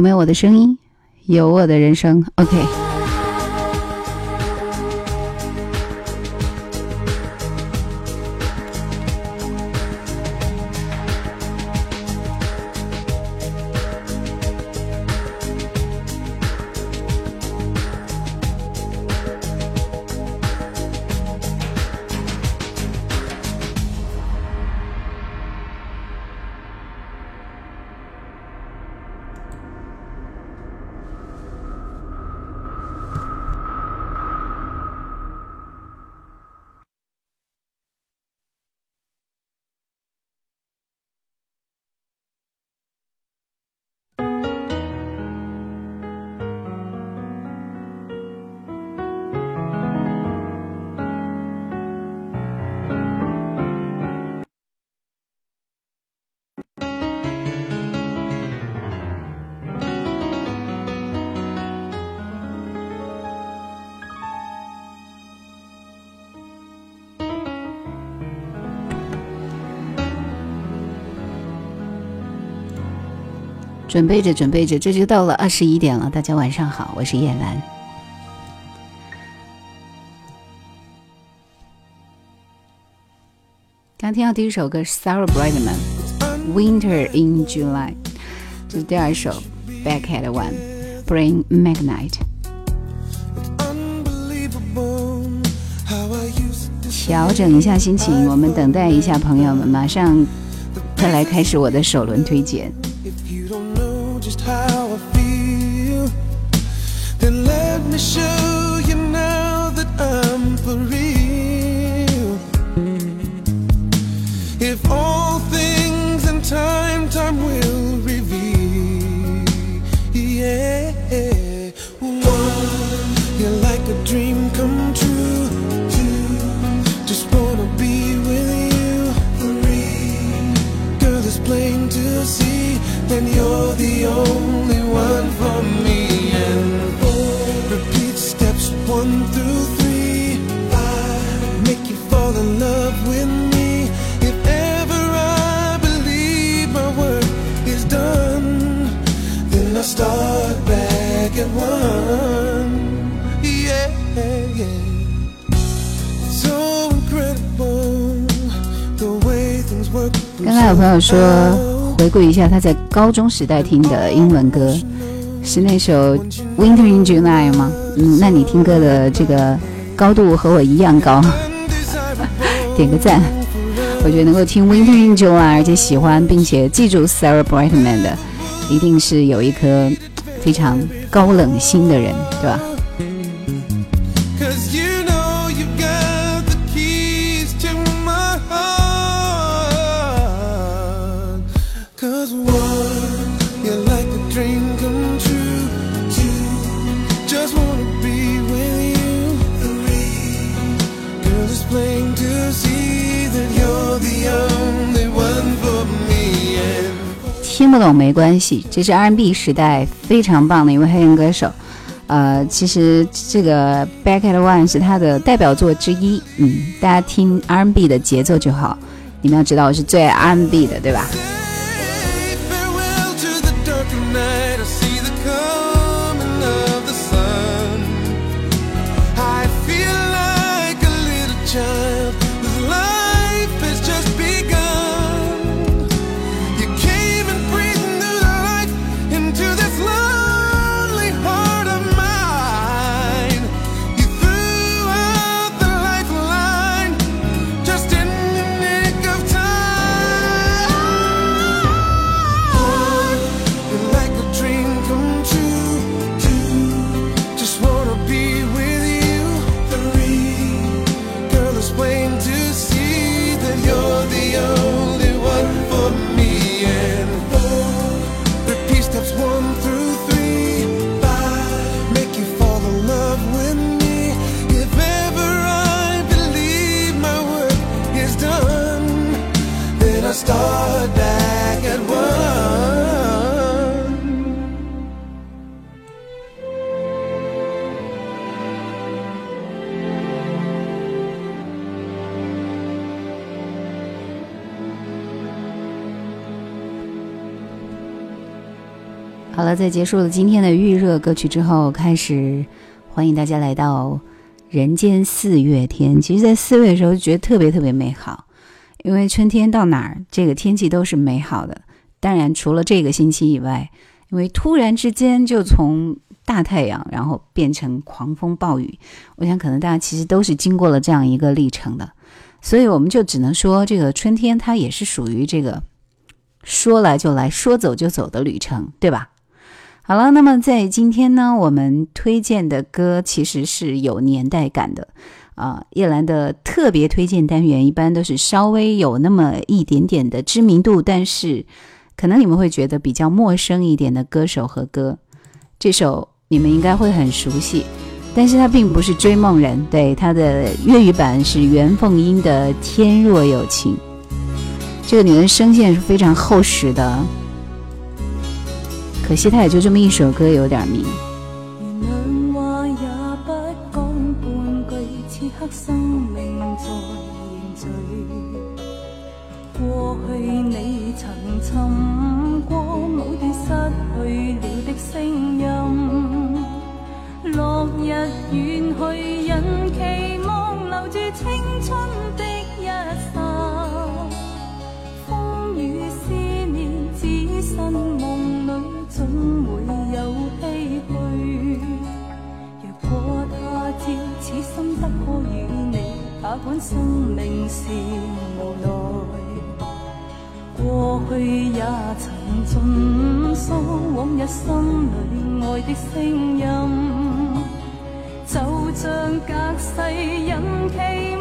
有没有我的声音？有我的人生。OK。准备着，准备着，这就到了二十一点了。大家晚上好，我是叶兰。刚听到第一首歌是 Sarah Brightman，《Winter in July》，这是第二首 Back at One，Bring Magnite。调整一下心情，我们等待一下朋友们，马上再来开始我的首轮推荐。If you don't know just how I feel, then let me show you now that I'm for real. If all things and time, time will reveal. Yeah. 刚刚有朋友说， 回顾一下他在高中时代听的英文歌，是那首《Winter in July》吗？嗯，那你听歌的这个高度和我一样高，点个赞。我觉得能够听《Winter in July》，而且喜欢并且记住 Sarah Brightman 的，一定是有一颗非常高冷心的人，对吧？没关系，这是 R&B 时代非常棒的一位黑人歌手。呃，其实这个 Back at One 是他的代表作之一。嗯，大家听 R&B 的节奏就好。你们要知道，我是最爱 R&B 的，对吧？了，在结束了今天的预热歌曲之后，开始欢迎大家来到人间四月天。其实，在四月的时候，觉得特别特别美好，因为春天到哪儿，这个天气都是美好的。当然，除了这个星期以外，因为突然之间就从大太阳，然后变成狂风暴雨，我想可能大家其实都是经过了这样一个历程的。所以，我们就只能说，这个春天它也是属于这个说来就来说走就走的旅程，对吧？好了，那么在今天呢，我们推荐的歌其实是有年代感的啊。叶兰的特别推荐单元一般都是稍微有那么一点点的知名度，但是可能你们会觉得比较陌生一点的歌手和歌。这首你们应该会很熟悉，但是它并不是追梦人，对，它的粤语版是袁凤英的《天若有情》。这个女人声线是非常厚实的。可惜，他也就这么一首歌，有点名迷。话也不讲，半句此刻生命在凝聚。过去你曾寻过某段失去了的声音，落日远去，人期望留住青春的一刹。风雨思念，只身。某段失。哪管生命是无奈，过去也曾尽诉往日心里爱的声音，就像隔世人期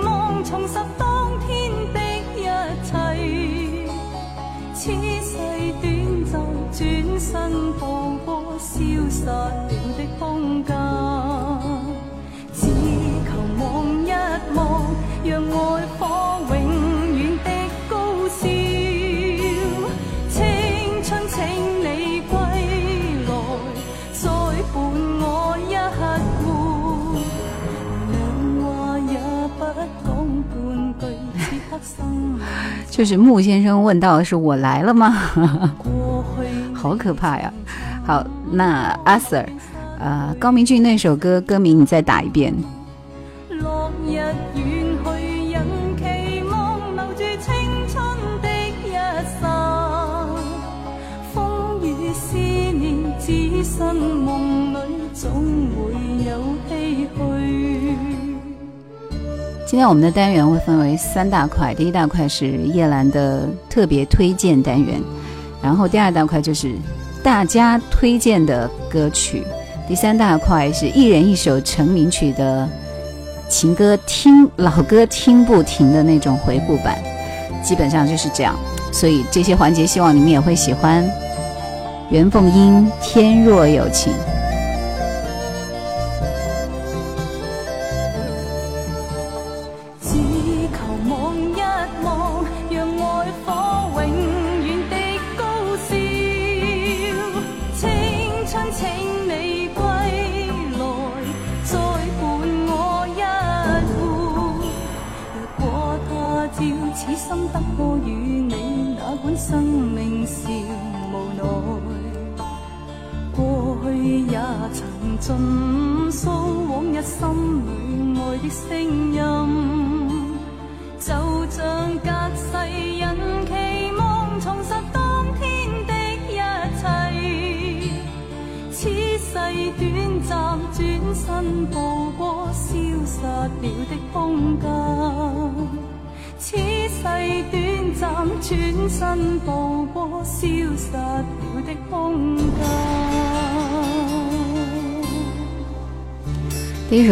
望重拾当天的一切，此世短暂，转身步过消失了的空间间。让爱火永远的高烧，青春请你归来，再伴我一回。两话也不讲半句，此刻心。就是穆先生问到的是我来了吗？好可怕呀！好，那阿 Sir，呃，高明俊那首歌歌名你再打一遍。梦里总会有唏嘘今天我们的单元会分为三大块，第一大块是叶兰的特别推荐单元，然后第二大块就是大家推荐的歌曲，第三大块是一人一首成名曲的情歌听老歌听不停的那种回顾版，基本上就是这样，所以这些环节希望你们也会喜欢。袁凤英《天若有情》。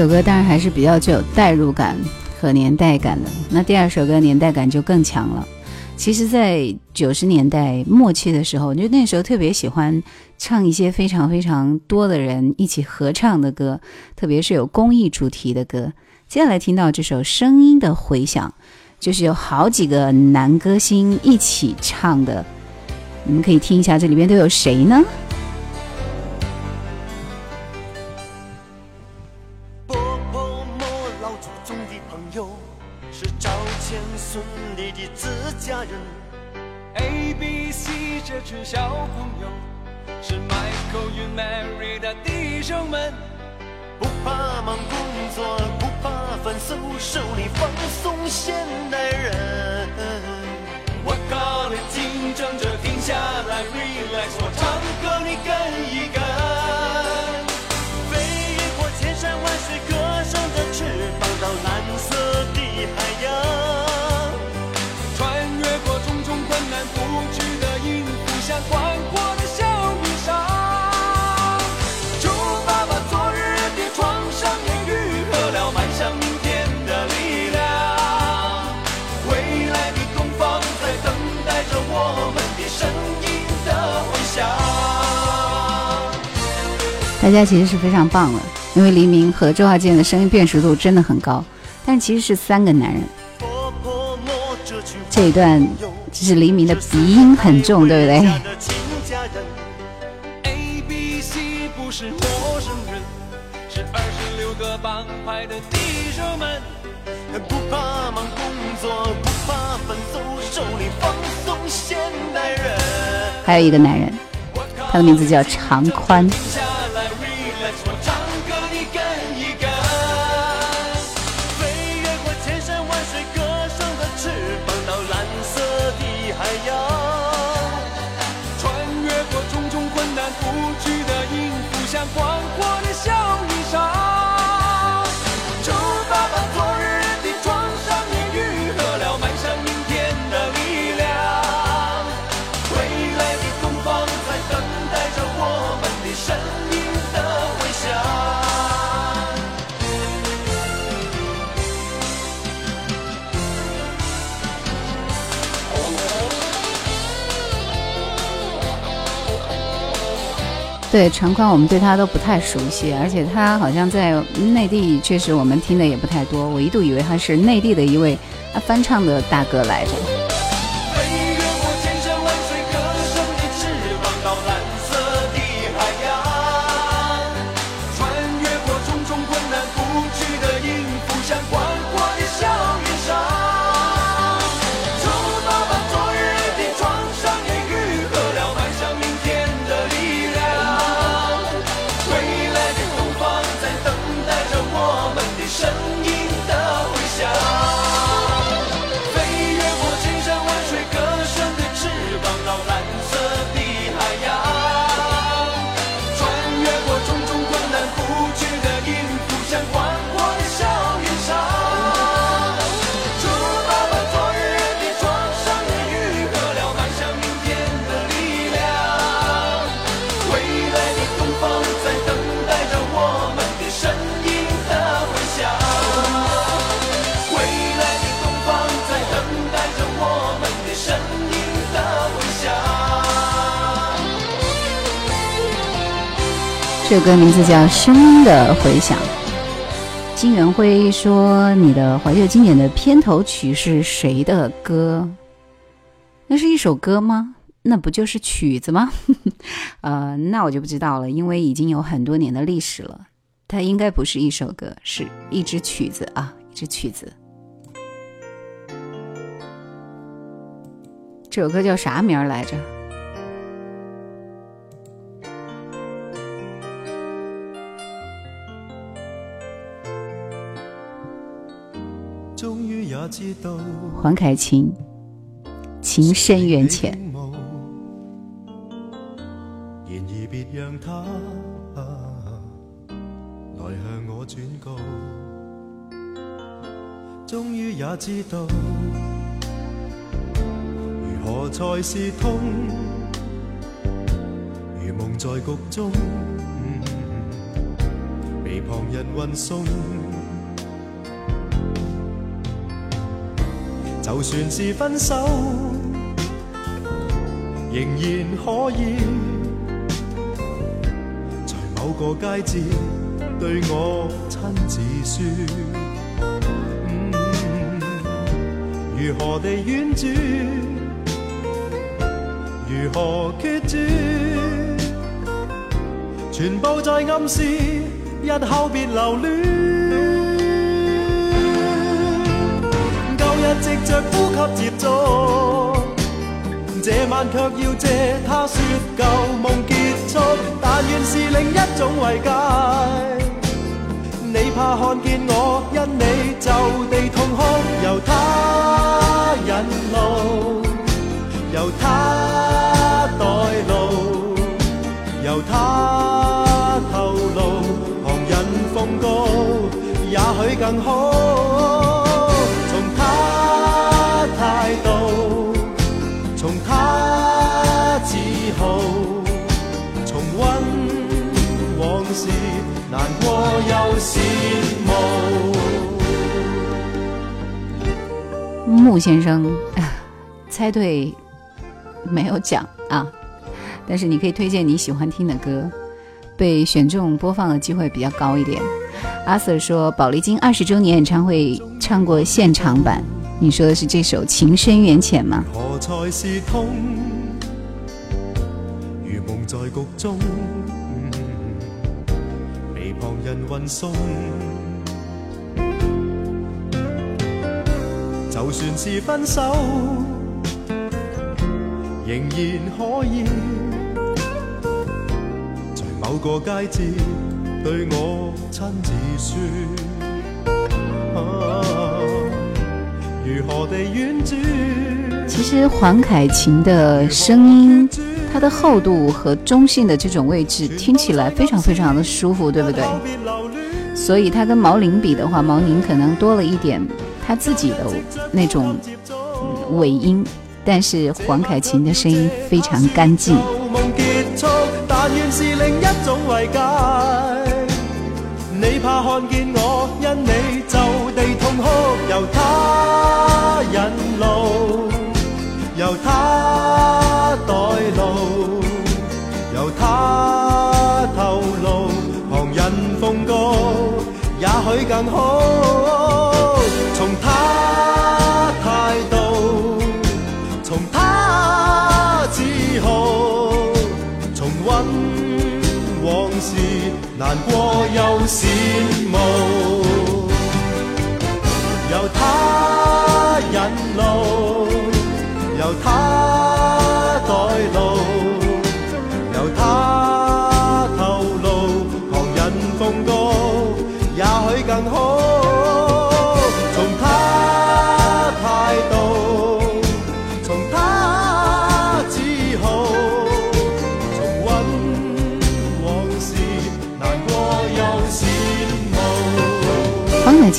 首歌当然还是比较具有代入感和年代感的，那第二首歌年代感就更强了。其实，在九十年代末期的时候，就那时候特别喜欢唱一些非常非常多的人一起合唱的歌，特别是有公益主题的歌。接下来听到这首《声音的回响》，就是有好几个男歌星一起唱的，你们可以听一下，这里面都有谁呢？这群小朋友，是 Michael 与 Mary 的弟兄们。不怕忙工作，不怕烦，搜手里放松现代人。我靠，你紧张着停下来，relax，我唱歌你更一。大家其实是非常棒的，因为黎明和周华健的声音辨识度真的很高，但其实是三个男人。这一段就是黎明的鼻音很重，对不对？还有一个男人，他的名字叫常宽。对陈宽，我们对他都不太熟悉，而且他好像在内地，确实我们听的也不太多。我一度以为他是内地的一位翻唱的大哥来着。这首歌名字叫《声音的回响》。金元辉说：“你的怀旧经典的片头曲是谁的歌？那是一首歌吗？那不就是曲子吗？呃，那我就不知道了，因为已经有很多年的历史了。它应该不是一首歌，是一支曲子啊，一支曲子。这首歌叫啥名来着？”黄凯芹，情深缘浅。然而别让他来向我转告，终于也知道如何才是痛，如梦在局中，被旁人运送。就算是分手，仍然可以在某个佳节对我亲自说，如何地婉转，如何决绝，全部在暗示日后别留恋。藉着呼吸接触，这晚却要借他说旧梦结束。但愿是另一种慰藉。你怕看见我因你就地痛哭，由他引路，由他带路，由他透露，旁人奉告，也许更好。木先生，猜对没有奖啊？但是你可以推荐你喜欢听的歌，被选中播放的机会比较高一点。阿 Sir 说，宝丽金二十周年演唱会唱过现场版，你说的是这首《情深缘浅》吗？何才是痛？如梦在局中。人运送，就算是分手，仍然可以在某个街节对我亲自说。如何地婉转？其实黄凯芹的声音。它的厚度和中性的这种位置听起来非常非常的舒服，对不对？所以它跟毛宁比的话，毛宁可能多了一点他自己的那种尾音但是黄凯芹的声音非常干净。你怕看见我因你就地痛哭由他路由他带路由他透露旁人也许更好。难过又羡慕。由他引路，由他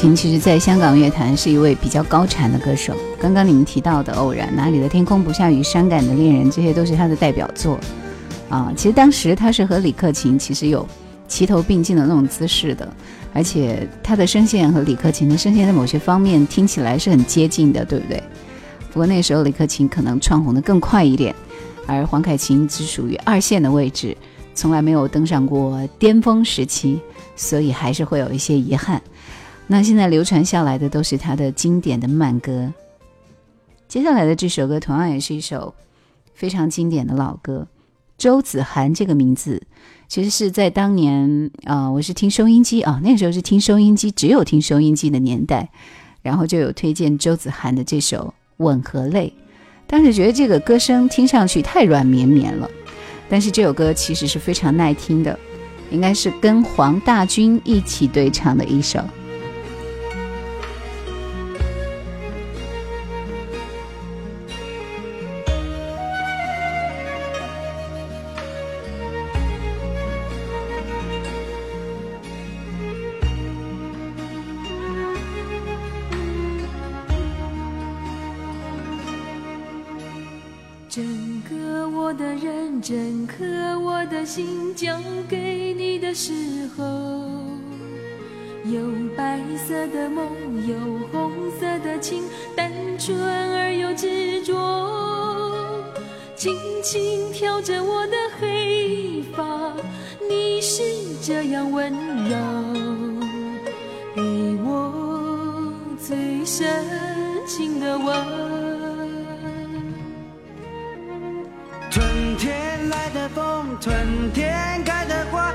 琴其实在香港乐坛是一位比较高产的歌手。刚刚你们提到的《偶然》、《哪里的天空不下雨》、《伤感的恋人》，这些都是他的代表作啊。其实当时他是和李克勤其实有齐头并进的那种姿势的，而且他的声线和李克勤的声线在某些方面听起来是很接近的，对不对？不过那时候李克勤可能窜红的更快一点，而黄凯芹只属于二线的位置，从来没有登上过巅峰时期，所以还是会有一些遗憾。那现在流传下来的都是他的经典的慢歌。接下来的这首歌同样也是一首非常经典的老歌，周子涵这个名字其实是在当年啊、我是听收音机啊，那时候是听收音机，只有听收音机的年代，然后就有推荐周子涵的这首《吻和泪》，当时觉得这个歌声听上去太软绵绵了，但是这首歌其实是非常耐听的，应该是跟黄大军一起对唱的一首。交给你的时候，有白色的梦，有红色的情，单纯而又执着，轻轻挑着我的黑发，你是这样温柔，给我最深情的吻。来的风，春天开的花，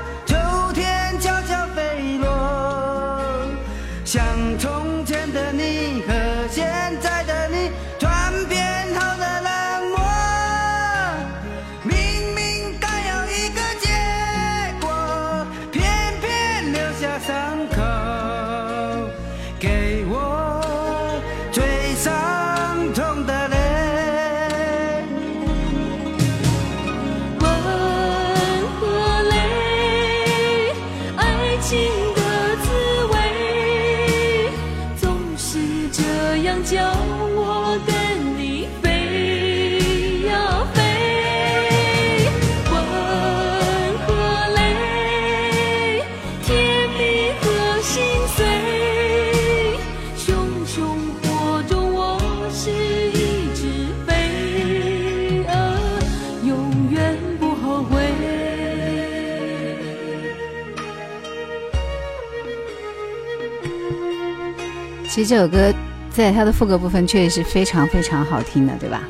其实这首歌在它的副歌部分确实是非常非常好听的，对吧？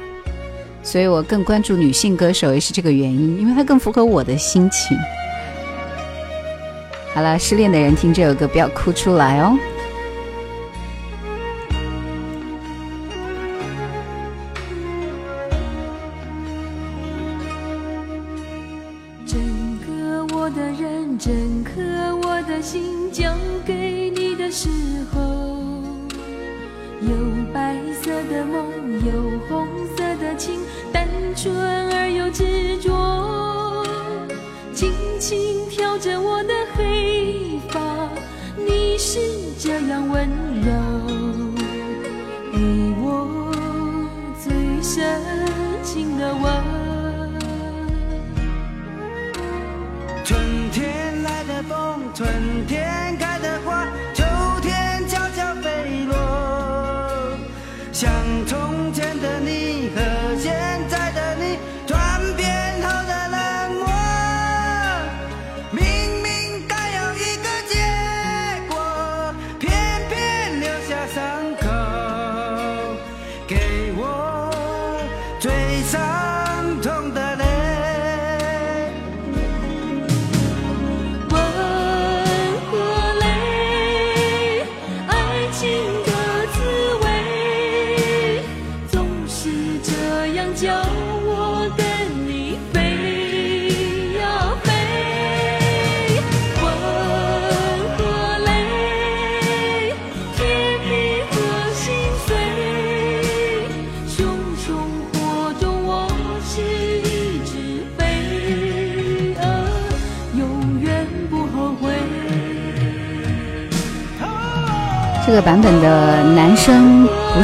所以我更关注女性歌手也是这个原因，因为它更符合我的心情。好了，失恋的人听这首歌不要哭出来哦。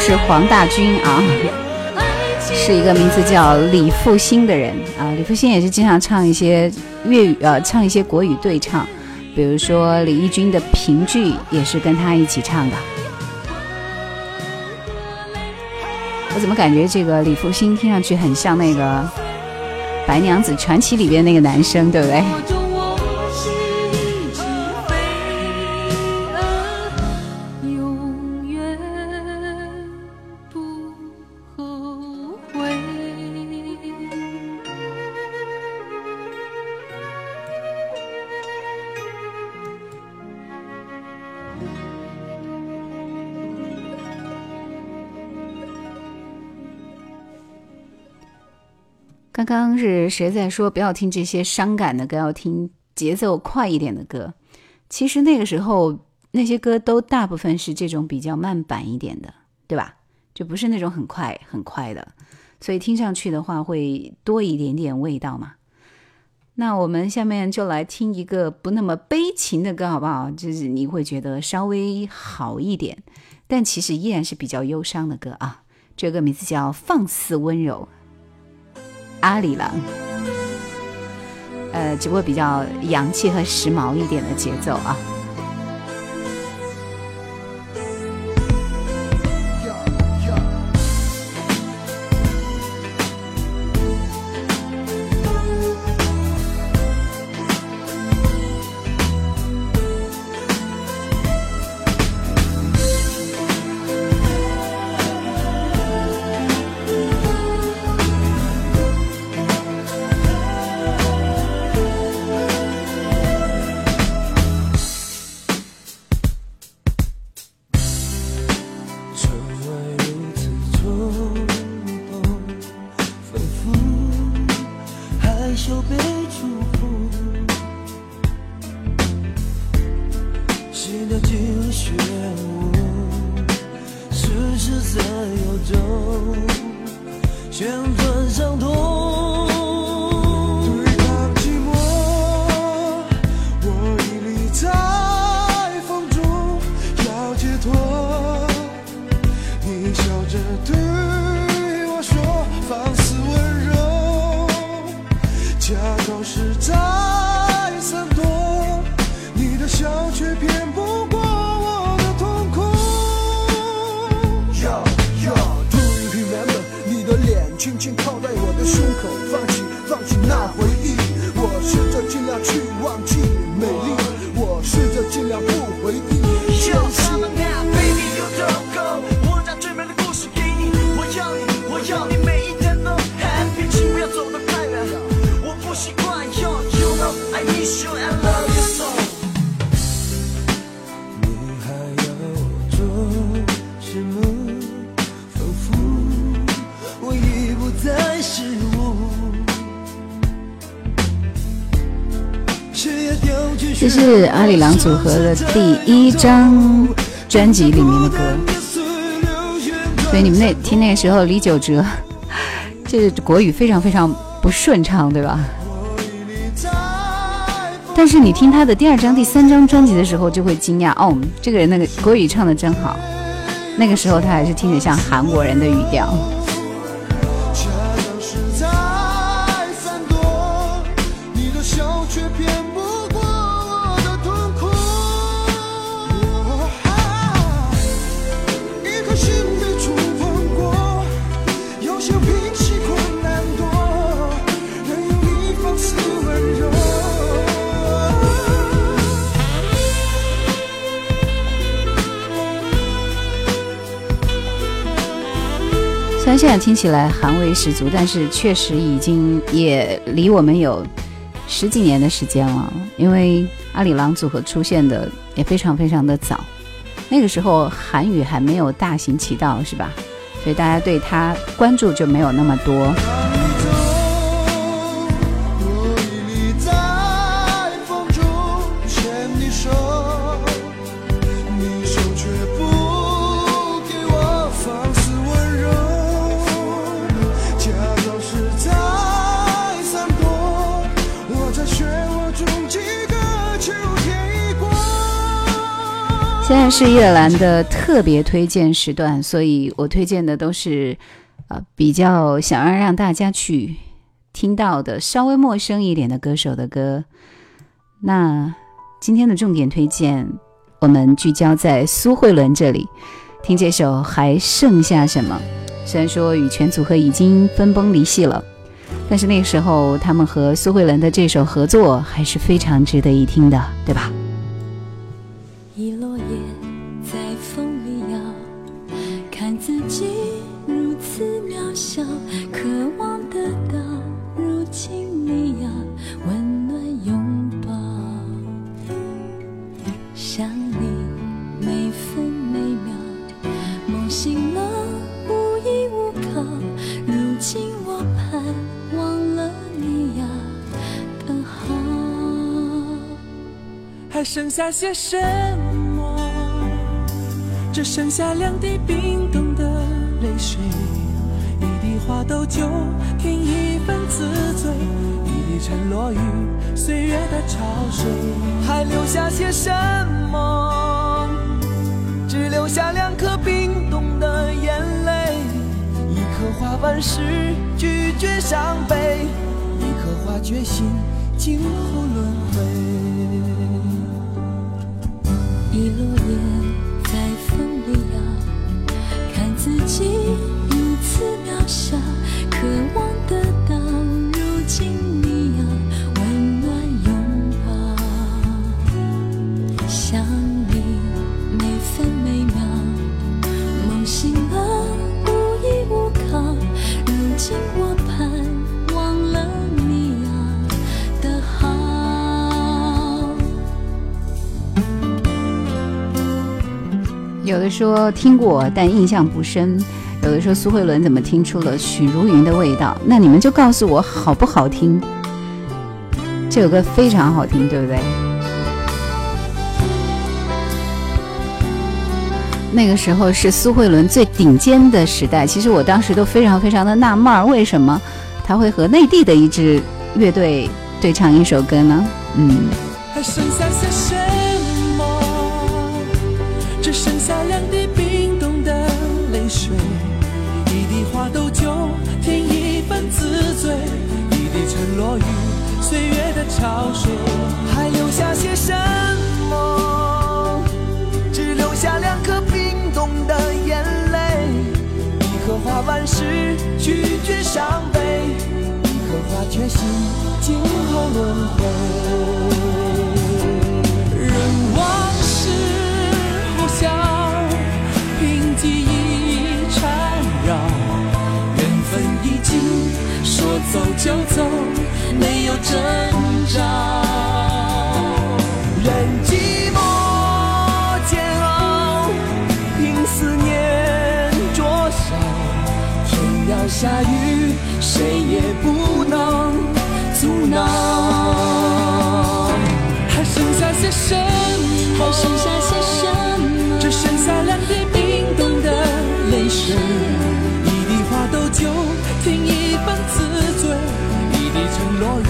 是黄大军啊，是一个名字叫李复兴的人啊。李复兴也是经常唱一些粤语，呃，唱一些国语对唱，比如说李翊君的《评剧》也是跟他一起唱的。我怎么感觉这个李复兴听上去很像那个《白娘子传奇》里边那个男生，对不对？是谁在说不要听这些伤感的歌，要听节奏快一点的歌？其实那个时候那些歌都大部分是这种比较慢板一点的，对吧？就不是那种很快很快的，所以听上去的话会多一点点味道嘛。那我们下面就来听一个不那么悲情的歌，好不好？就是你会觉得稍微好一点，但其实依然是比较忧伤的歌啊。这个名字叫《放肆温柔》。阿里郎，呃，只不过比较洋气和时髦一点的节奏啊。美丽我试着尽量不回忆里郎组合的第一张专辑里面的歌，所以你们那听那个时候李玖哲，这国语非常非常不顺畅，对吧？但是你听他的第二张、第三张专辑的时候，就会惊讶哦，这个人那个国语唱的真好。那个时候他还是听着像韩国人的语调。现在听起来韩味十足，但是确实已经也离我们有十几年的时间了。因为阿里郎组合出现的也非常非常的早，那个时候韩语还没有大行其道，是吧？所以大家对他关注就没有那么多。是叶兰的特别推荐时段，所以我推荐的都是，呃，比较想要让大家去听到的稍微陌生一点的歌手的歌。那今天的重点推荐，我们聚焦在苏慧伦这里，听这首《还剩下什么》。虽然说羽泉组合已经分崩离析了，但是那个时候他们和苏慧伦的这首合作还是非常值得一听的，对吧？剩下些什么？只剩下两滴冰冻的泪水，一滴花豆酒添一份自醉，一滴沉落于岁月的潮水。还留下些什么？只留下两颗冰冻的眼泪，一颗花瓣是拒绝伤悲，一颗花决心今后轮回。一落叶在风里摇，看自己如此渺小，渴望有的说听过，但印象不深；有的说苏慧伦怎么听出了许茹芸的味道？那你们就告诉我好不好听？这首歌非常好听，对不对？那个时候是苏慧伦最顶尖的时代，其实我当时都非常非常的纳闷，为什么他会和内地的一支乐队对唱一首歌呢？嗯。伤悲，一颗花决心今后轮回。任往事呼啸，凭记忆缠绕，缘分已尽说走就走，还剩下些什么？只剩下两滴冰冻的泪水，一滴花豆酒添一份自醉，一滴沉落于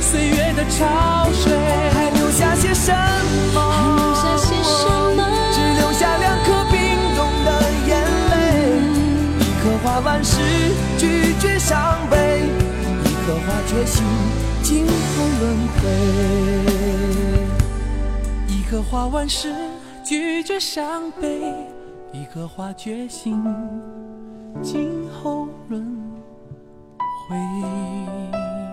岁月的潮水。还留下些什么？还留下些什么？只留下两颗冰冻的眼泪，一颗花瓣时拒绝伤悲，一颗花决心今后轮回。一颗花瓣时拒绝伤悲，一颗花决心今后轮回。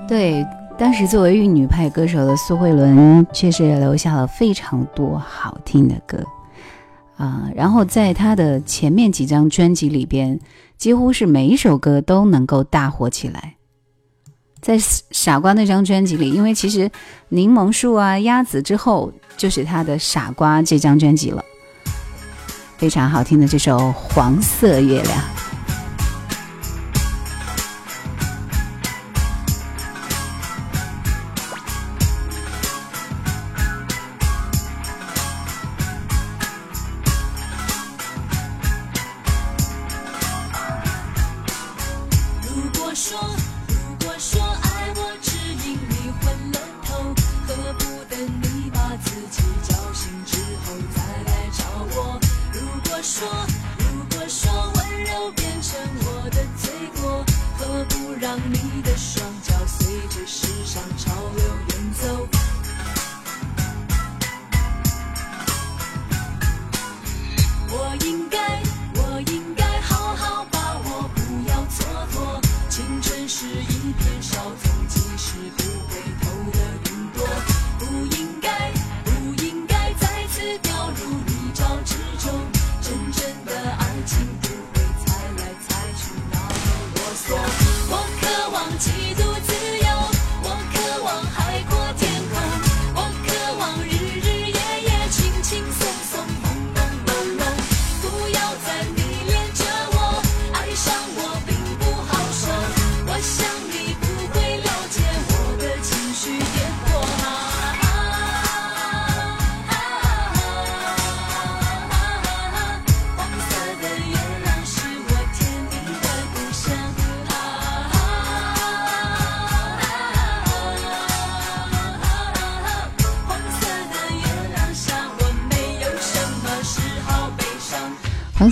对，当时作为玉女派歌手的苏慧伦，确实也留下了非常多好听的歌啊。然后在她的前面几张专辑里边，几乎是每一首歌都能够大火起来。在《傻瓜》那张专辑里，因为其实《柠檬树》啊、《鸭子》之后就是他的《傻瓜》这张专辑了，非常好听的这首《黄色月亮》。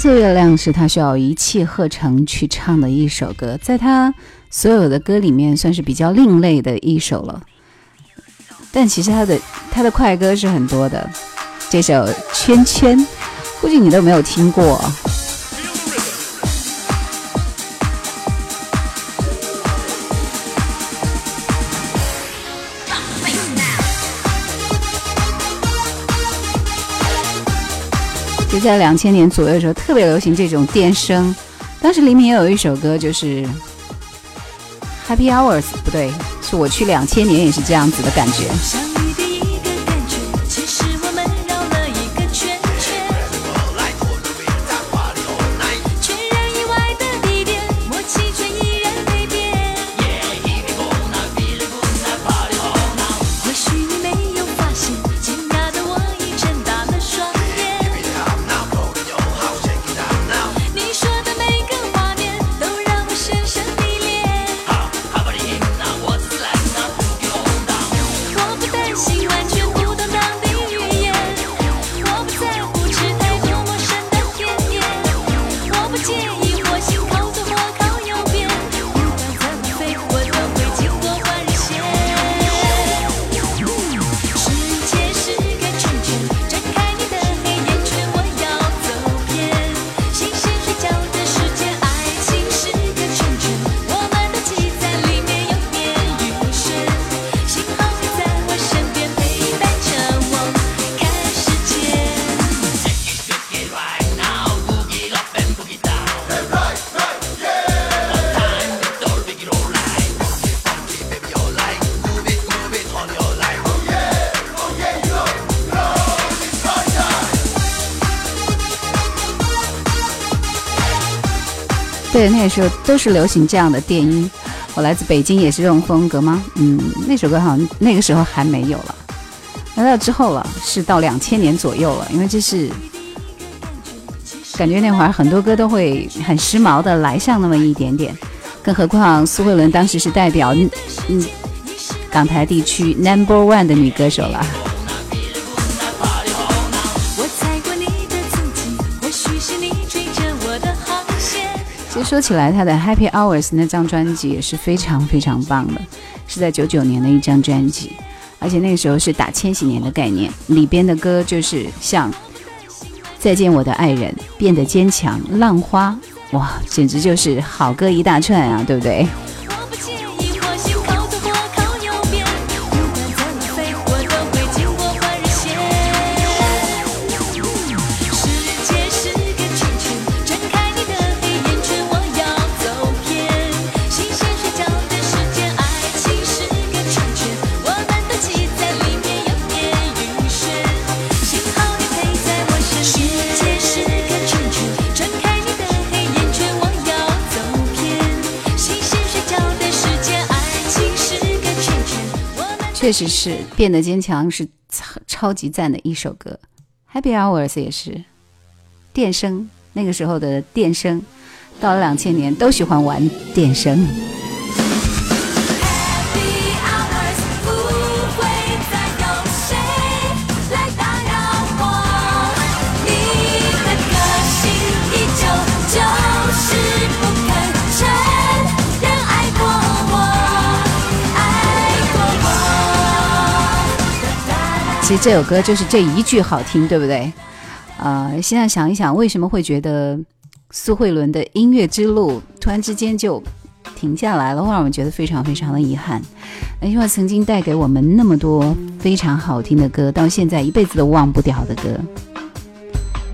黄色月亮是他需要一气呵成去唱的一首歌，在他所有的歌里面算是比较另类的一首了。但其实他的他的快歌是很多的，这首《圈圈》估计你都没有听过。就在两千年左右的时候，特别流行这种电声。当时黎明也有一首歌，就是《Happy Hours》，不对，是我去两千年也是这样子的感觉。对，那时候都是流行这样的电音。我来自北京，也是这种风格吗？嗯，那首歌好像那个时候还没有了，来到之后了，是到两千年左右了。因为这是感觉那会儿很多歌都会很时髦的来上那么一点点，更何况苏慧伦当时是代表嗯港台地区 Number One 的女歌手了。其实说起来，他的《Happy Hours》那张专辑也是非常非常棒的，是在九九年的一张专辑，而且那个时候是打千禧年的概念，里边的歌就是像《再见我的爱人》、《变得坚强》、《浪花》，哇，简直就是好歌一大串啊，对不对？实是变得坚强，是超超级赞的一首歌。Happy Hours 也是电声，那个时候的电声，到了两千年都喜欢玩电声。这首歌就是这一句好听，对不对？呃，现在想一想，为什么会觉得苏慧伦的音乐之路突然之间就停下来了，会让我们觉得非常非常的遗憾？因为曾经带给我们那么多非常好听的歌，到现在一辈子都忘不掉的歌，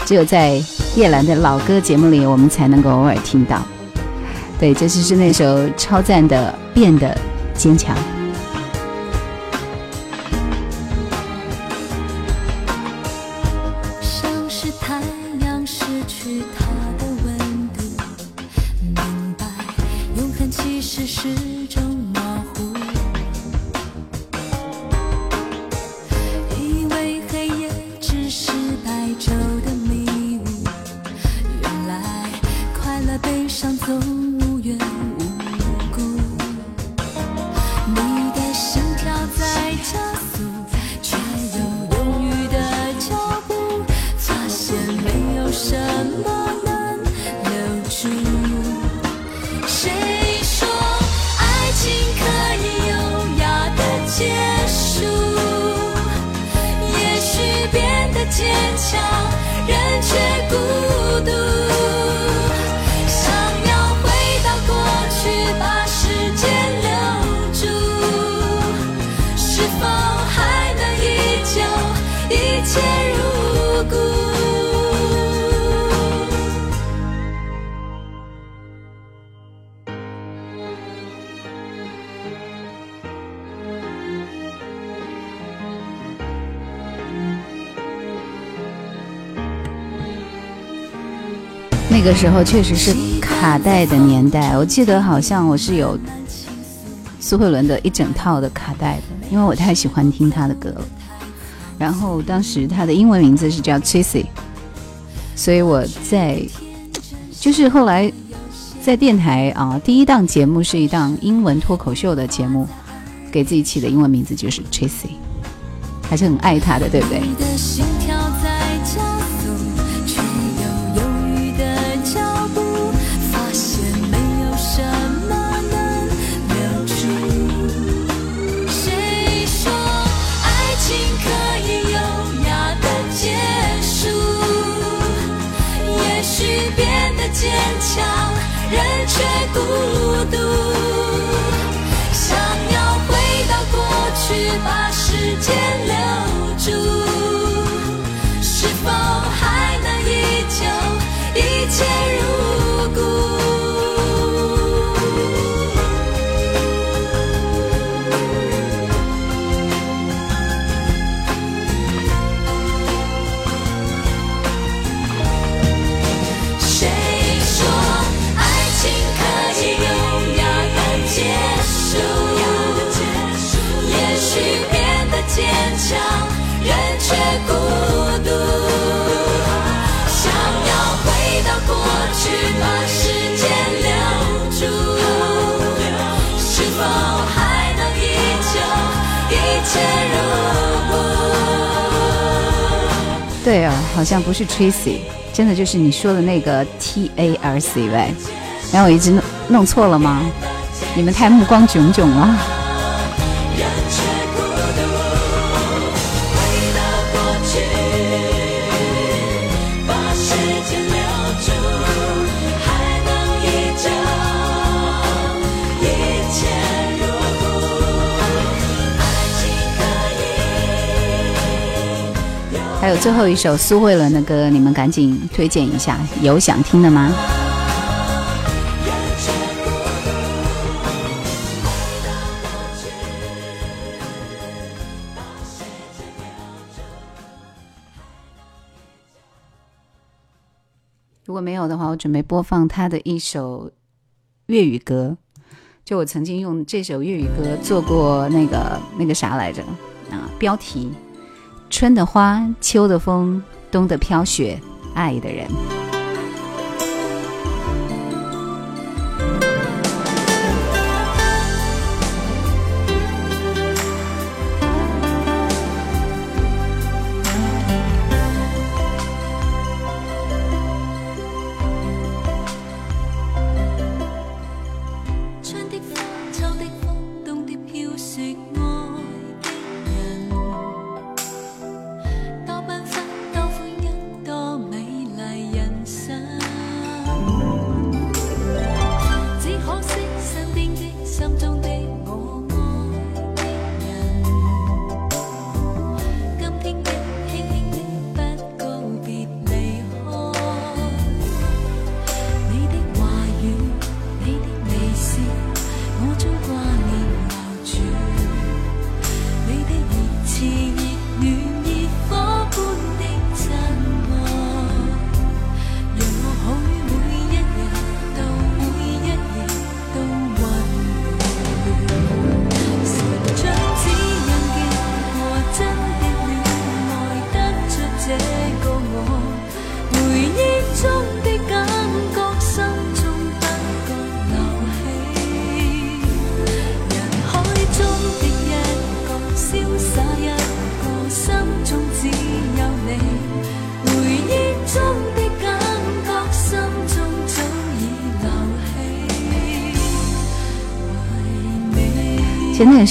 只有在叶兰的老歌节目里，我们才能够偶尔听到。对，这就是那首超赞的《变得坚强》。个时候确实是卡带的年代，我记得好像我是有苏慧伦的一整套的卡带的，因为我太喜欢听她的歌了。然后当时她的英文名字是叫 Tracy，所以我在就是后来在电台啊，第一档节目是一档英文脱口秀的节目，给自己起的英文名字就是 Tracy，还是很爱她的，对不对？人却孤独。想要回到过去，把时间好像不是 Tracy，真的就是你说的那个 T A R C Y，然后我一直弄弄错了吗？你们太目光炯炯了。还有最后一首苏慧伦的歌，你们赶紧推荐一下，有想听的吗？如果没有的话，我准备播放他的一首粤语歌。就我曾经用这首粤语歌做过那个那个啥来着啊，标题：春的花，秋的风，冬的飘雪，爱的人。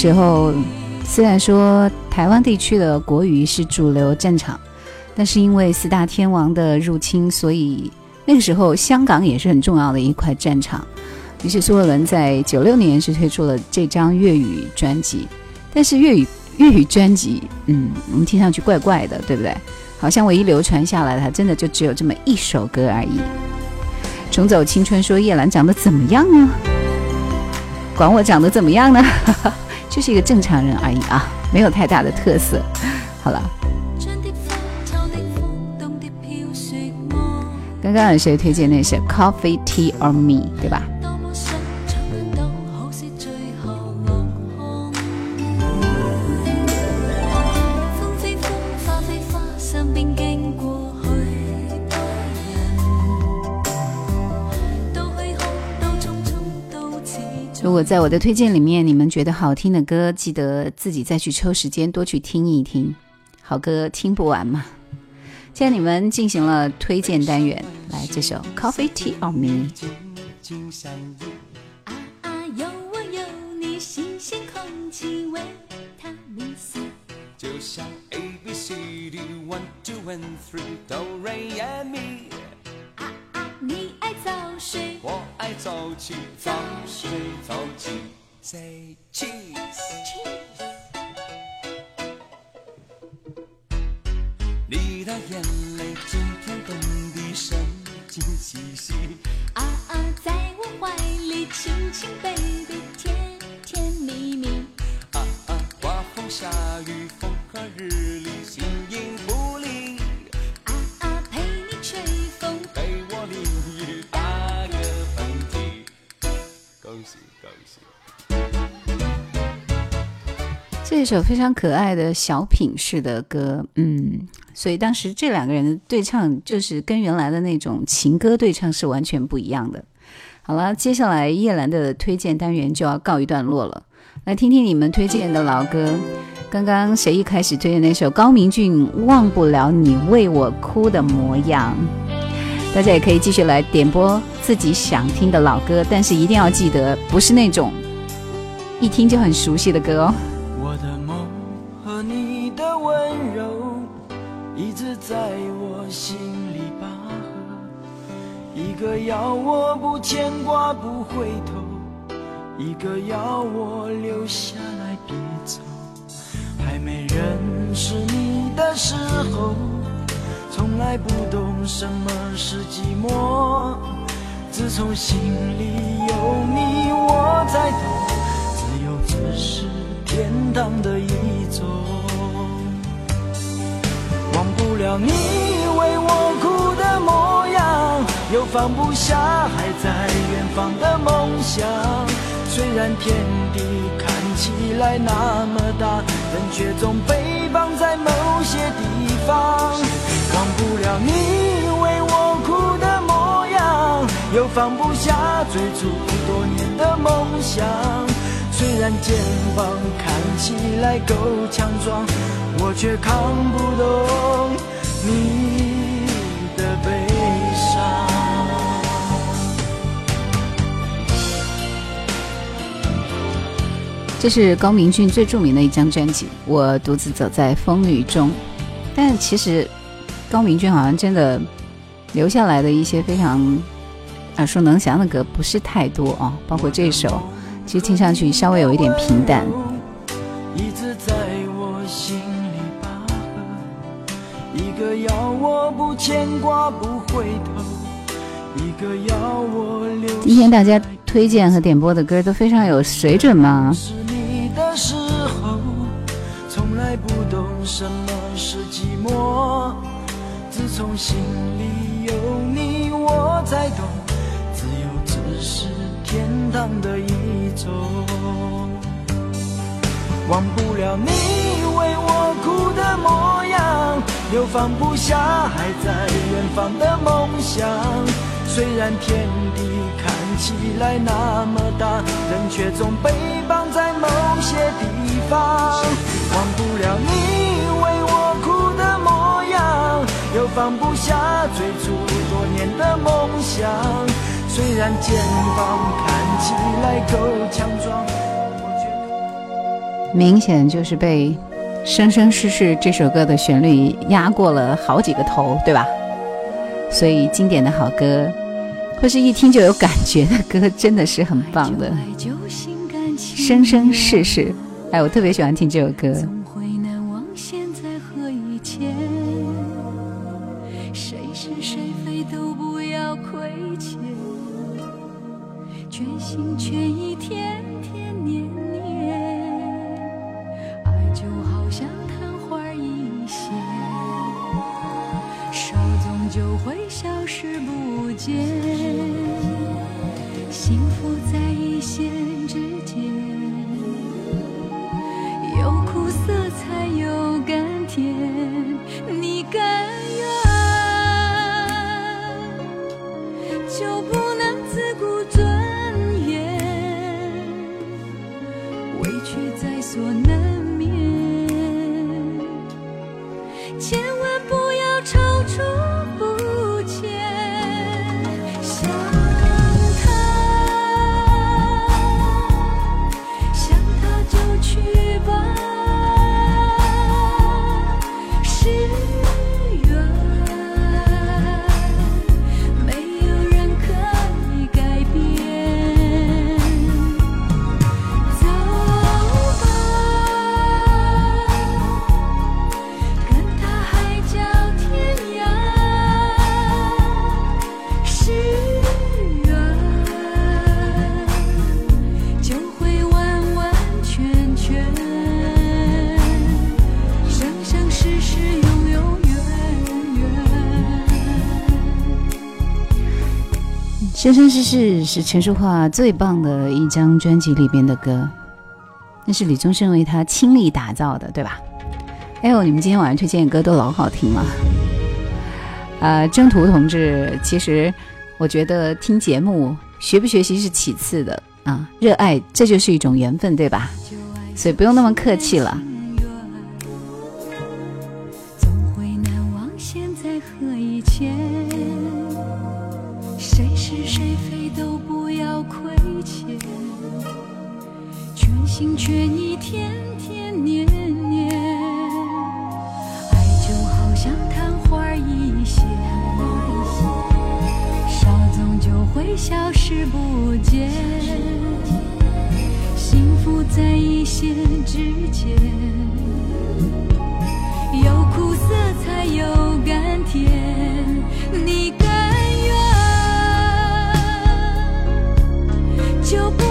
时候，虽然说台湾地区的国语是主流战场，但是因为四大天王的入侵，所以那个时候香港也是很重要的一块战场。于是苏慧伦在九六年是推出了这张粤语专辑，但是粤语粤语专辑，嗯，我们听上去怪怪的，对不对？好像唯一流传下来的，真的就只有这么一首歌而已。重走青春说叶兰长得怎么样啊？管我长得怎么样呢？哈哈就是一个正常人而已啊，没有太大的特色。好了，刚刚有谁推荐那首《Coffee Tea or Me》，对吧？如果在我的推荐里面，你们觉得好听的歌，记得自己再去抽时间多去听一听。好歌听不完嘛。现在你们进行了推荐单元，来这首《Coffee Tea on Me》。就像 A B C D，One Two One Three，都围绕你爱早睡，我爱早起，早睡早起，Say cheese。你的眼泪今天冻得神经兮兮，啊啊，在我怀里亲亲 baby，甜甜蜜蜜，啊啊，刮风下雨风和日这首非常可爱的小品式的歌，嗯，所以当时这两个人的对唱就是跟原来的那种情歌对唱是完全不一样的。好了，接下来叶兰的推荐单元就要告一段落了，来听听你们推荐的老歌。刚刚谁一开始推荐那首高明俊《忘不了你为我哭的模样》，大家也可以继续来点播自己想听的老歌，但是一定要记得不是那种一听就很熟悉的歌哦。在我心里拔河，一个要我不牵挂不回头，一个要我留下来别走。还没认识你的时候，从来不懂什么是寂寞。自从心里有你，我才懂，自由只是天堂的一种。忘不了你为我哭的模样，又放不下还在远方的梦想。虽然天地看起来那么大，人却总被绑在某些地方。忘不了你为我哭的模样，又放不下最初多年的梦想。虽然肩膀看起来够强壮。我却扛不动你这是高明俊最著名的一张专辑《我独自走在风雨中》，但其实高明俊好像真的留下来的一些非常耳熟能详的歌不是太多啊，包括这首，其实听上去稍微有一点平淡。一直在我心。一个要我不牵挂不回头，一个要我留。今天大家推荐和点播的歌都非常有水准吗？的时候，从来不懂什么是寂寞。自从心里有你，我才懂，自由只是天堂的一种。忘不了你为我哭的模样。又放不下还在远方的梦想，虽然天地开起来那么大，人却总被绑在某些地方。忘不了你为我哭的模样，又放不下最初多年的梦想，虽然肩膀看起来够强壮，明显就是被。生生世世这首歌的旋律压过了好几个头，对吧？所以经典的好歌，或是一听就有感觉的歌，真的是很棒的。生生世世，哎，我特别喜欢听这首歌。生生世世是陈淑桦最棒的一张专辑里边的歌，那是李宗盛为他倾力打造的，对吧？哎呦，你们今天晚上推荐的歌都老好听了。呃，征途同志，其实我觉得听节目学不学习是其次的啊，热爱这就是一种缘分，对吧？所以不用那么客气了。消失不见，幸福在一线之间。有苦涩才有甘甜，你甘愿就不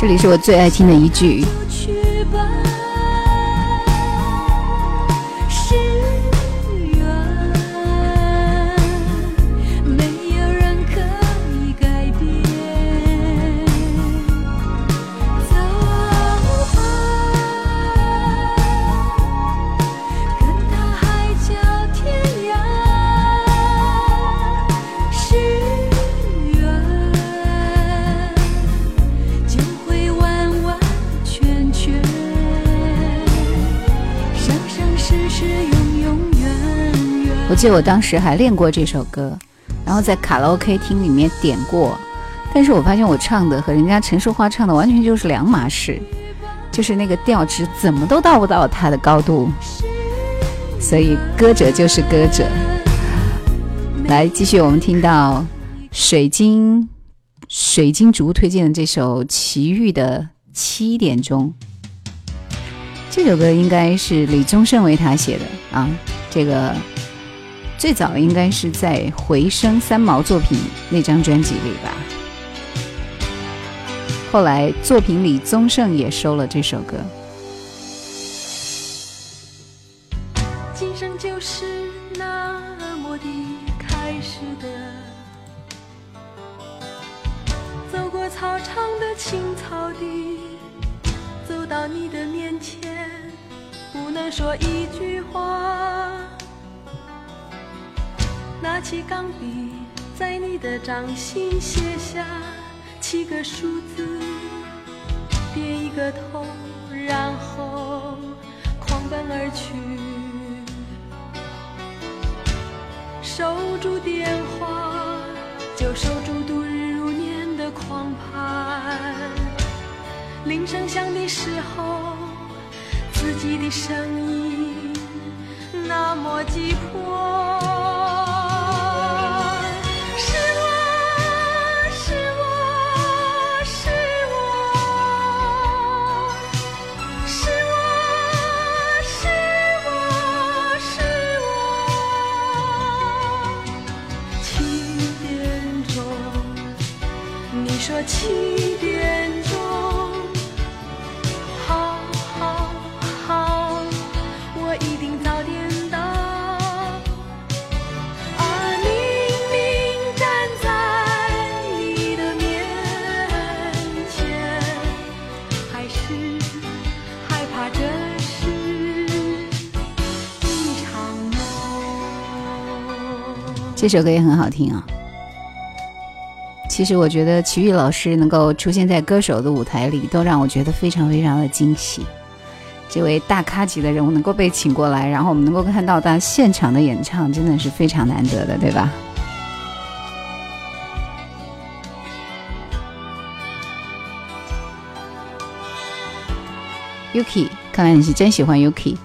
这里是我最爱听的一句。我记得我当时还练过这首歌，然后在卡拉 OK 厅里面点过，但是我发现我唱的和人家陈淑桦唱的完全就是两码事，就是那个调值怎么都到不到他的高度，所以歌者就是歌者。来，继续我们听到水晶水晶竹推荐的这首齐豫的《七点钟》，这首歌应该是李宗盛为他写的啊，这个。最早应该是在《回声三毛》作品那张专辑里吧。后来作品里宗盛也收了这首歌。今生就是那么的开始的，走过操场的青草地，走到你的面前，不能说一句话。拿起钢笔，在你的掌心写下七个数字，点一个头，然后狂奔而去。守住电话，就守住度日如年的狂盼。铃声响的时候，自己的声音那么急迫。七点钟好好好我一定早点到啊明明站在你的面前还是害怕这是一场梦。这首歌也很好听啊。其实我觉得齐豫老师能够出现在歌手的舞台里，都让我觉得非常非常的惊喜。这位大咖级的人物能够被请过来，然后我们能够看到他现场的演唱，真的是非常难得的，对吧？Yuki，看来你是真喜欢 Yuki。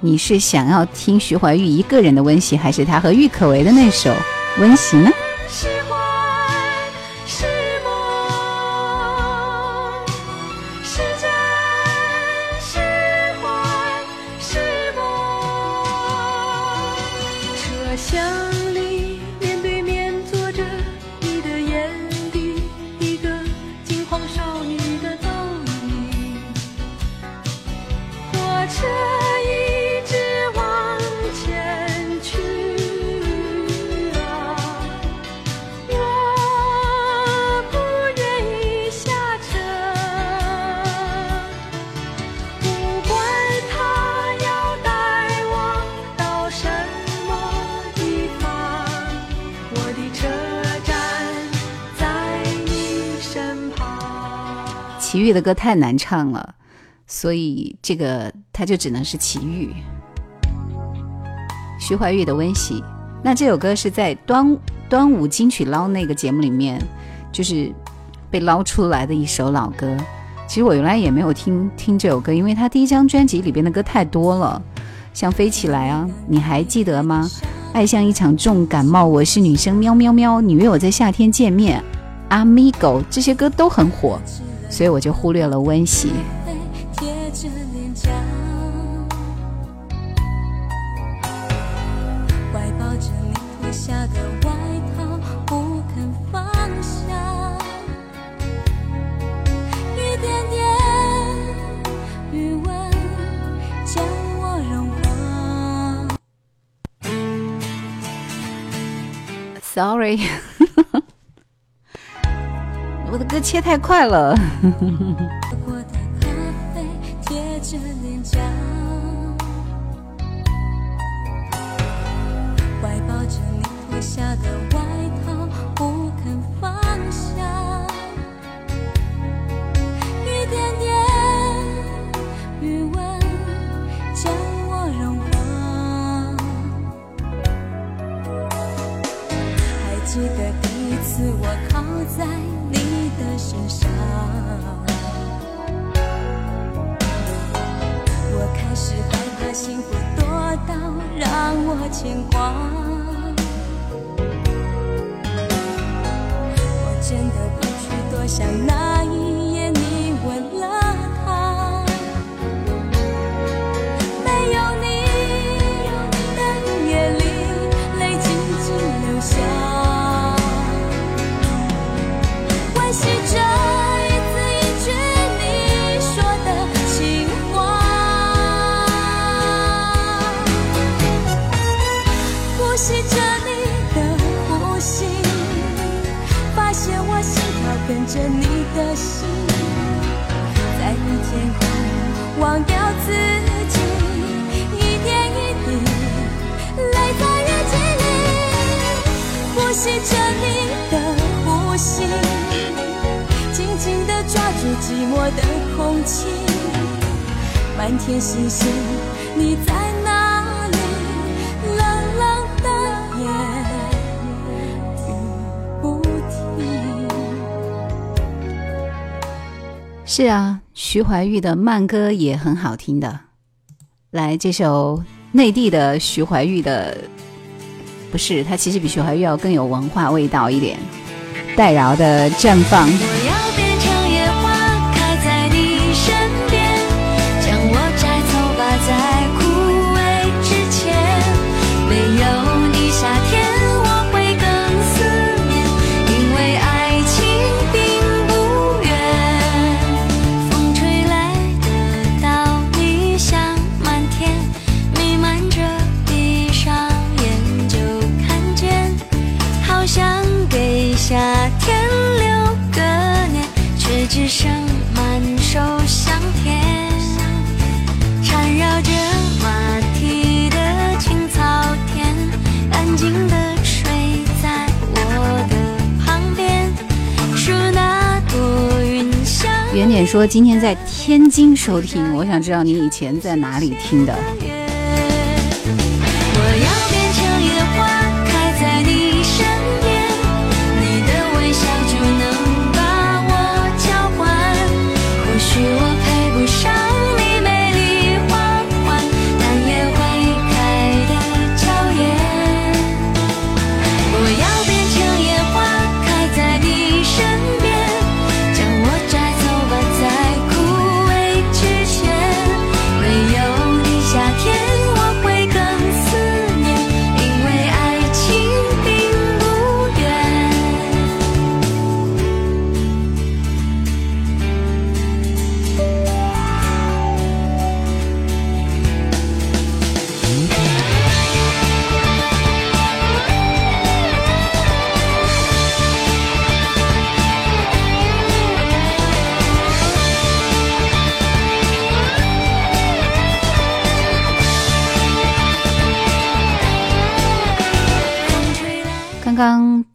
你是想要听徐怀钰一个人的温习，还是他和郁可唯的那首温习呢？齐豫的歌太难唱了，所以这个他就只能是齐豫。徐怀钰的《温习》，那这首歌是在端端午金曲捞那个节目里面，就是被捞出来的一首老歌。其实我原来也没有听听这首歌，因为他第一张专辑里边的歌太多了，像《飞起来》啊，你还记得吗？爱像一场重感冒，我是女生，喵喵喵，你约我在夏天见面，Amigo 这些歌都很火，所以我就忽略了《温习》。Sorry，切太快了。着你的心，在乎天空，忘掉自己，一点一滴泪在日记里，呼吸着你的呼吸，紧紧地抓住寂寞的空气。满天星星，你在是啊，徐怀钰的慢歌也很好听的。来，这首内地的徐怀钰的，不是，他其实比徐怀钰要更有文化味道一点。戴娆的《绽放》。说今天在天津收听，我想知道你以前在哪里听的。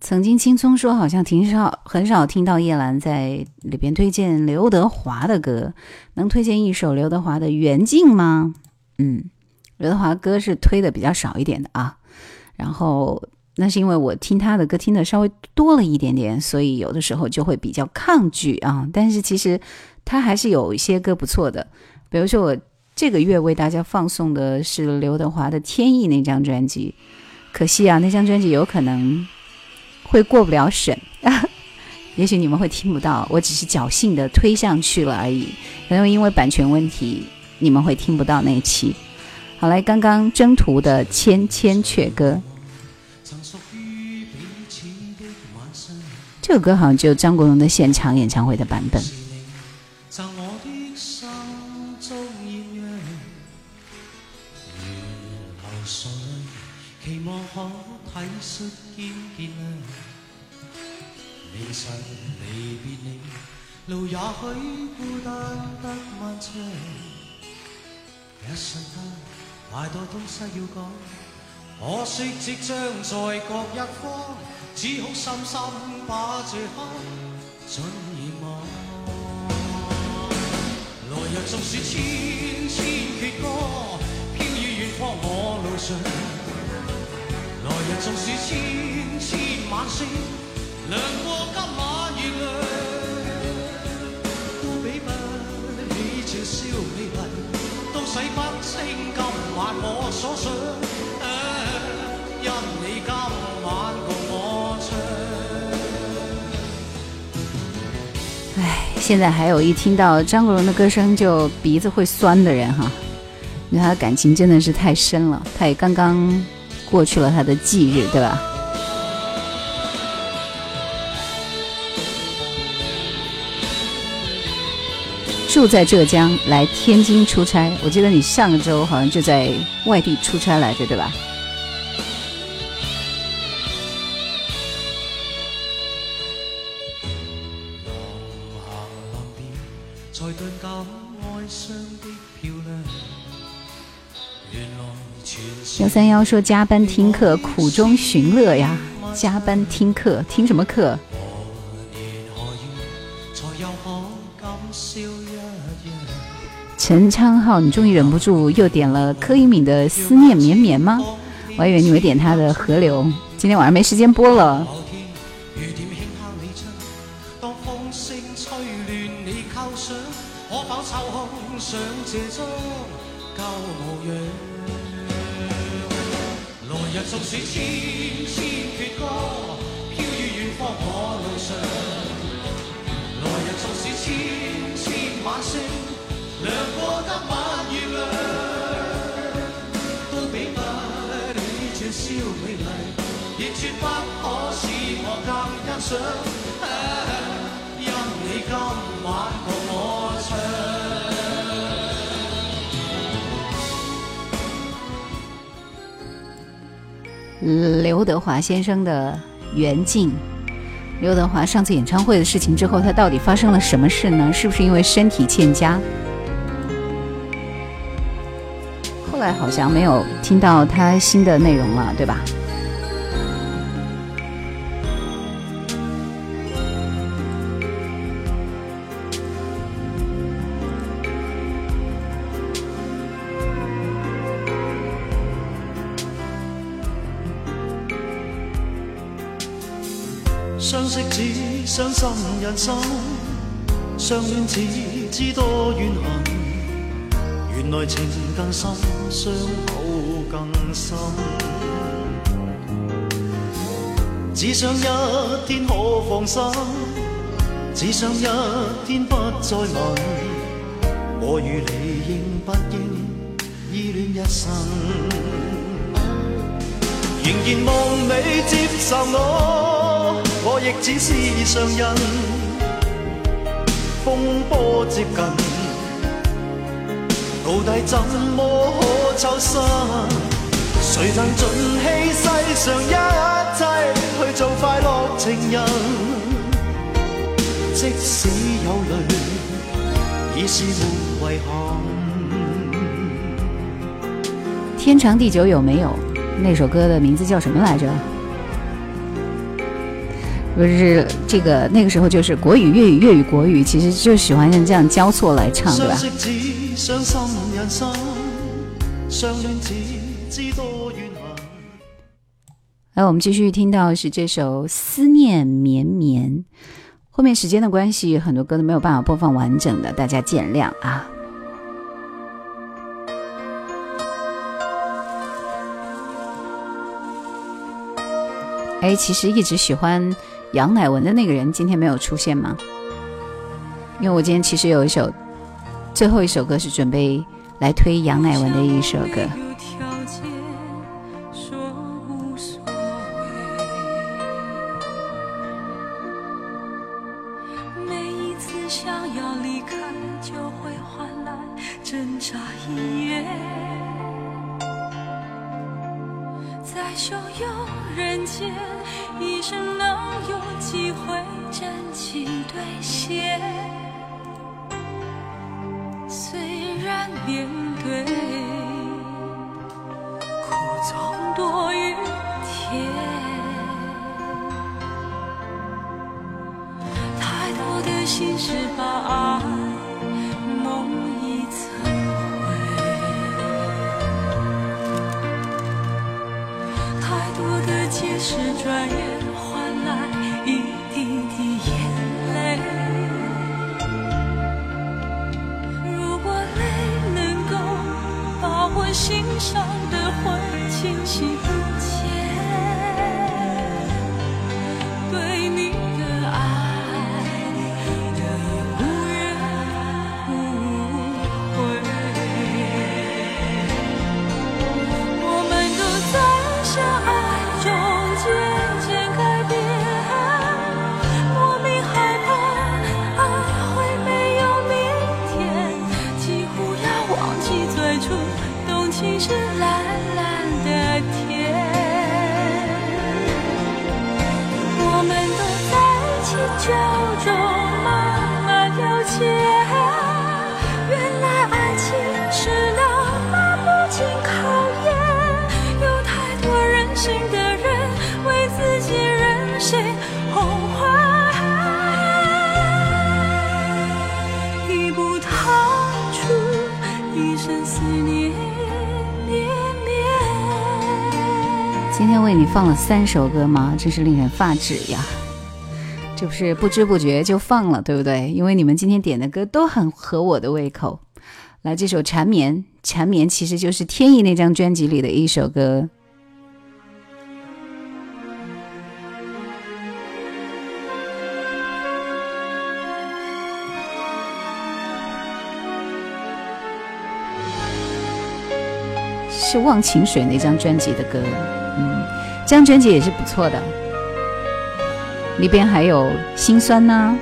曾经青葱说，好像挺少很少听到叶兰在里边推荐刘德华的歌，能推荐一首刘德华的《缘尽》吗？嗯，刘德华歌是推的比较少一点的啊。然后那是因为我听他的歌听的稍微多了一点点，所以有的时候就会比较抗拒啊。但是其实他还是有一些歌不错的，比如说我这个月为大家放送的是刘德华的《天意》那张专辑。可惜啊，那张专辑有可能会过不了审，也许你们会听不到，我只是侥幸的推上去了而已。可能因为版权问题，你们会听不到那一期。好来，刚刚征途的《千千阙歌》，这首歌好像只有张国荣的现场演唱会的版本。路也許孤單得漫長。一瞬間，太多東西要講，可惜即將在各一方，只好深深把這刻尽凝望。來日纵使千千阙歌，飄於遠方我路上。來日纵使千千晚星，亮過今晚月亮，麗，都洗不清今晚我所想。因你今晚共我唱。唉，现在还有一听到张国荣的歌声就鼻子会酸的人哈，因为他的感情真的是太深了。他也刚刚过去了他的忌日，对吧？住在浙江，来天津出差。我记得你上个周好像就在外地出差来着，对吧？幺三幺说加班听课，苦中寻乐呀！加班听课，听什么课？何年何月，才又可感笑。陈昌浩，你终于忍不住又点了柯以敏的《思念绵绵》吗？我还以为你会点他的《河流》，今天晚上没时间播了。马先生的缘尽。刘德华上次演唱会的事情之后，他到底发生了什么事呢？是不是因为身体欠佳？后来好像没有听到他新的内容了，对吧？相戀只知多怨恨。原來情更深，傷口更深。只想一天可放心，只想一天不再問，我與你應不應依戀一生？仍然望你接受我，我亦只是常人。風波接近，到底怎麼可抽身？誰能盡棄世上一切去做快樂情人？即使有淚，已是沒遺憾。天长地久有没有？那首歌的名字叫什么来着？不是这个那个时候就是国语、粤语、粤语、国语，其实就喜欢像这样交错来唱，对吧相？識只傷心人生，相戀只知多怨恨。来，我们继续听到是这首《思念绵绵》，后面时间的关系，很多歌都没有办法播放完整的，大家见谅啊。哎，其实一直喜欢杨乃文的那个人，今天没有出现吗？因为我今天其实有一首，最后一首歌是准备来推杨乃文的一首歌。放了三首歌吗？真是令人发指呀！这不是不知不觉就放了，对不对？因为你们今天点的歌都很合我的胃口。来，这首《缠绵》，《缠绵》其实就是天意那张专辑里的一首歌。是《忘情水》那张专辑的歌，张专辑也是不错的，里边还有心酸呐、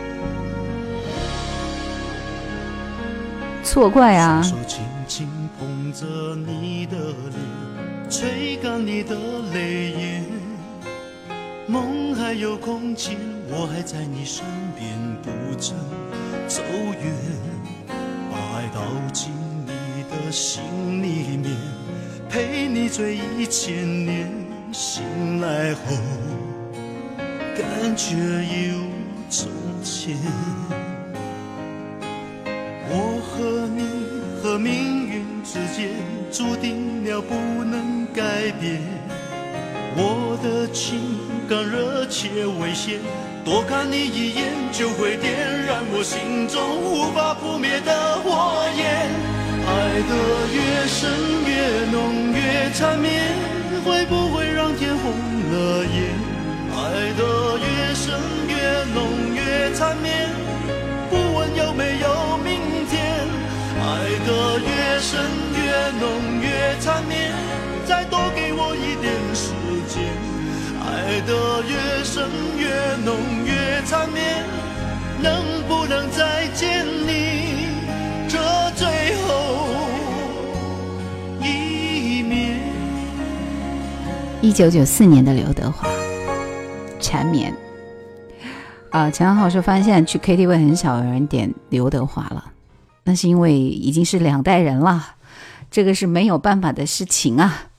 错怪啊，轻轻捧着你的脸，吹干你的泪眼。梦还有空间，我还在你身边，不曾走远。把爱倒进你的心里面，陪你醉一千年。醒来后，感觉一如从前。我和你和命运之间注定了不能改变。我的情感热切危险，多看你一眼就会点燃我心中无法扑灭的火焰。爱得越深越浓越缠绵，会不会天红了眼？爱得越深越浓越缠绵，不问有没有明天。爱得越深越浓越缠绵，再多给我一点时间。爱得越深越浓越缠绵，能不能再见你这一九九四年的刘德华，《缠绵》啊，强浩说发现现在去 KTV 很少有人点刘德华了，那是因为已经是两代人了，这个是没有办法的事情啊。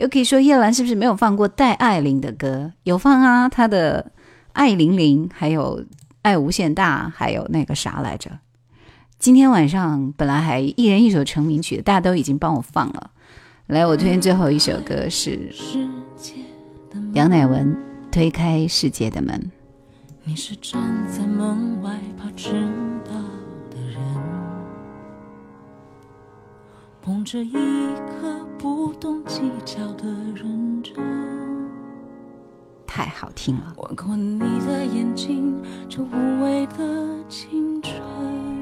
又可以说叶兰是不是没有放过戴爱玲的歌？有放啊，她的《爱玲玲》，还有《爱无限大》，还有那个啥来着？今天晚上本来还一人一首成名曲，大家都已经帮我放了。来，我推荐最后一首歌是杨乃文《推开世界的门》。你是站在门外怕迟到的人，捧着一颗不懂计较的认真。太好听了。吻过你的眼睛，这无畏的青春。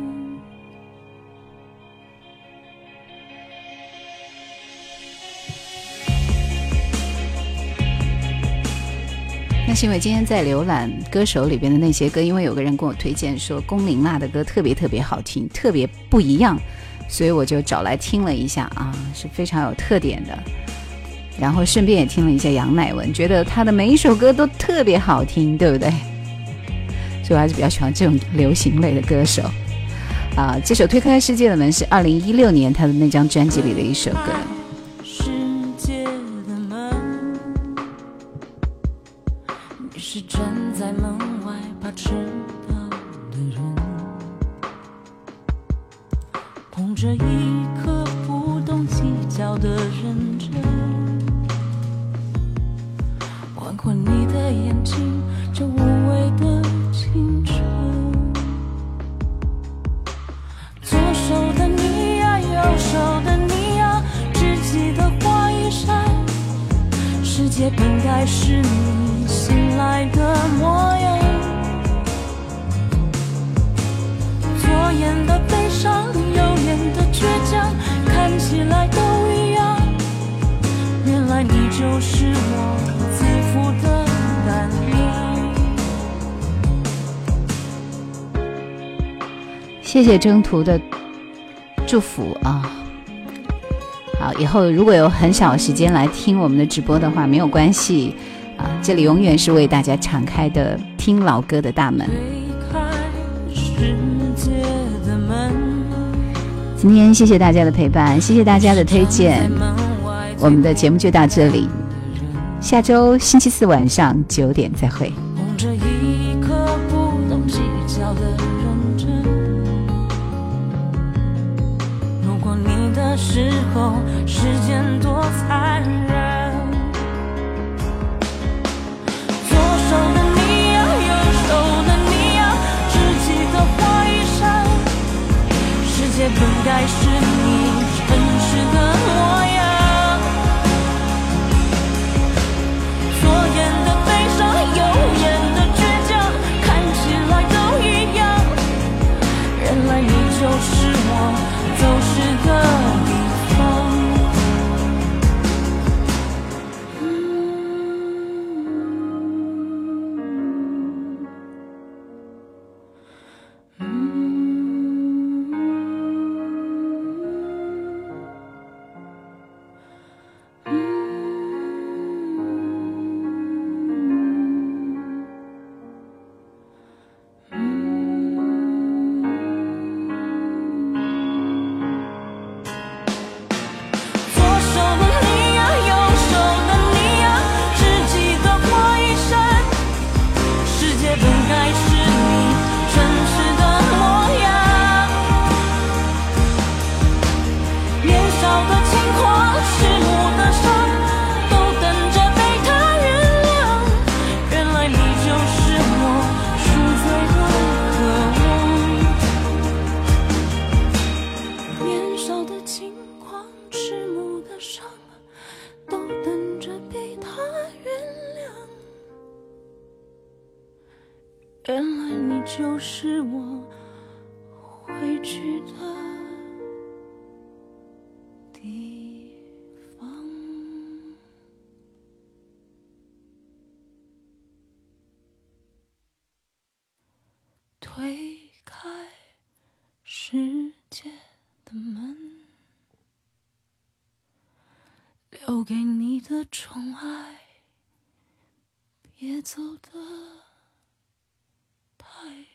那是因为今天在浏览歌手里边的那些歌，因为有个人跟我推荐说龚琳娜的歌特别特别好听，特别不一样，所以我就找来听了一下啊，是非常有特点的。然后顺便也听了一下杨乃文，觉得她的每一首歌都特别好听，对不对？所以我还是比较喜欢这种流行类的歌手。啊，这首《推开世界的门》是二零一六年他的那张专辑里的一首歌。是站在门外怕迟到的人，捧着一颗不懂计较的认真，吻过你的眼睛，这无畏的青春。左手的你呀，右手的你呀，只记得花一扇，世界本该是你醒来的模样。左眼的悲伤，右眼的倔强，看起来都一样。原来你就是我自负的胆量。谢谢征途的祝福啊！好，以后如果有很少时间来听我们的直播的话，没有关系啊，这里永远是为大家敞开的听老歌的大门。今天谢谢大家的陪伴，谢谢大家的推荐，我们的节目就到这里，下周星期四晚上九点再会。时候，时间多残忍。手的你呀，右手的你呀，知己的花衣裳，世界本该是你。给你的宠爱，别走得太。